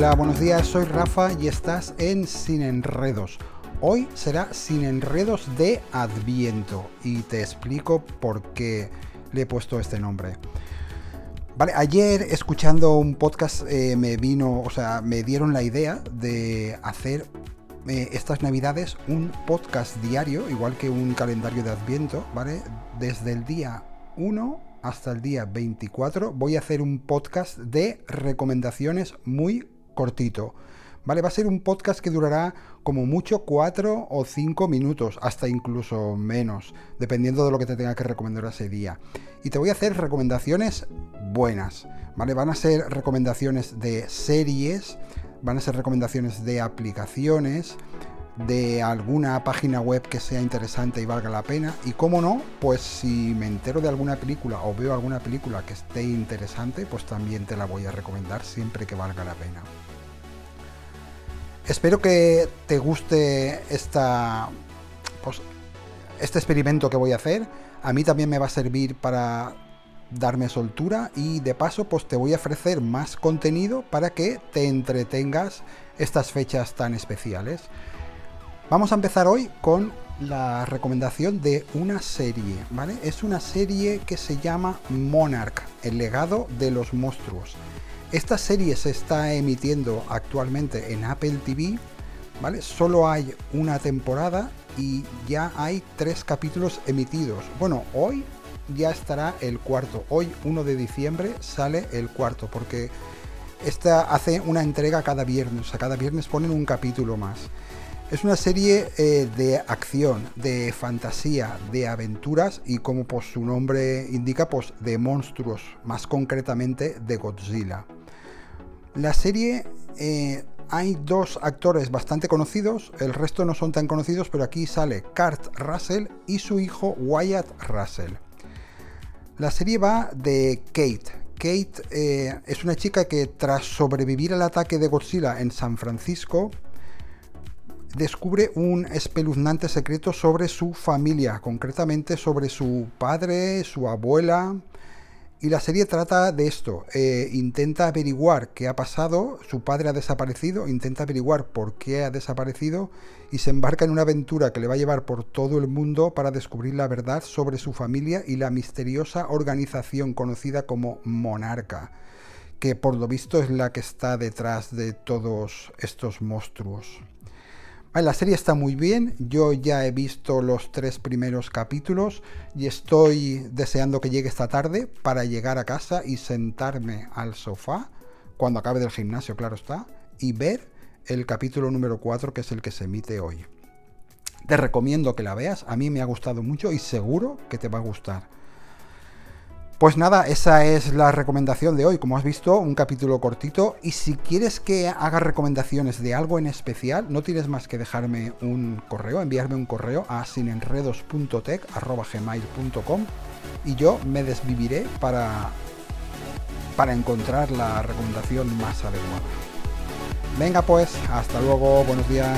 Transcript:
Hola, buenos días, soy Rafa y estás en Sin Enredos. Hoy será Sin Enredos de Adviento y te explico por qué le he puesto este nombre. Vale, ayer escuchando un podcast eh, me vino, o sea, me dieron la idea de hacer eh, estas navidades un podcast diario, igual que un calendario de Adviento, ¿vale? Desde el día 1 hasta el día 24 voy a hacer un podcast de recomendaciones muy cortito. ¿Vale? Va a ser un podcast que durará como mucho 4 o 5 minutos, hasta incluso menos, dependiendo de lo que te tenga que recomendar ese día. Y te voy a hacer recomendaciones buenas, ¿vale? Van a ser recomendaciones de series, van a ser recomendaciones de aplicaciones, de alguna página web que sea interesante y valga la pena. Y como no, pues si me entero de alguna película o veo alguna película que esté interesante, pues también te la voy a recomendar siempre que valga la pena. Espero que te guste esta, pues, este experimento que voy a hacer. A mí también me va a servir para darme soltura y de paso pues te voy a ofrecer más contenido para que te entretengas estas fechas tan especiales. Vamos a empezar hoy con la recomendación de una serie, ¿vale? Es una serie que se llama Monarch, el legado de los monstruos. Esta serie se está emitiendo actualmente en Apple TV, ¿vale? Solo hay una temporada y ya hay tres capítulos emitidos. Bueno, hoy ya estará el cuarto. Hoy, 1 de diciembre, sale el cuarto, porque esta hace una entrega cada viernes, o sea, cada viernes ponen un capítulo más. Es una serie eh, de acción, de fantasía, de aventuras y como pues, su nombre indica, pues de monstruos, más concretamente de Godzilla. La serie eh, hay dos actores bastante conocidos, el resto no son tan conocidos, pero aquí sale Kurt Russell y su hijo Wyatt Russell. La serie va de Kate. Kate eh, es una chica que tras sobrevivir al ataque de Godzilla en San Francisco, descubre un espeluznante secreto sobre su familia, concretamente sobre su padre, su abuela. Y la serie trata de esto. Eh, intenta averiguar qué ha pasado, su padre ha desaparecido, intenta averiguar por qué ha desaparecido y se embarca en una aventura que le va a llevar por todo el mundo para descubrir la verdad sobre su familia y la misteriosa organización conocida como Monarca, que por lo visto es la que está detrás de todos estos monstruos. La serie está muy bien, yo ya he visto los tres primeros capítulos y estoy deseando que llegue esta tarde para llegar a casa y sentarme al sofá, cuando acabe del gimnasio, claro está, y ver el capítulo número 4 que es el que se emite hoy. Te recomiendo que la veas, a mí me ha gustado mucho y seguro que te va a gustar. Pues nada, esa es la recomendación de hoy. Como has visto, un capítulo cortito. Y si quieres que haga recomendaciones de algo en especial, no tienes más que dejarme un correo, enviarme un correo a sinenredos.tech.gmail.com y yo me desviviré para, para encontrar la recomendación más adecuada. Venga pues, hasta luego, buenos días.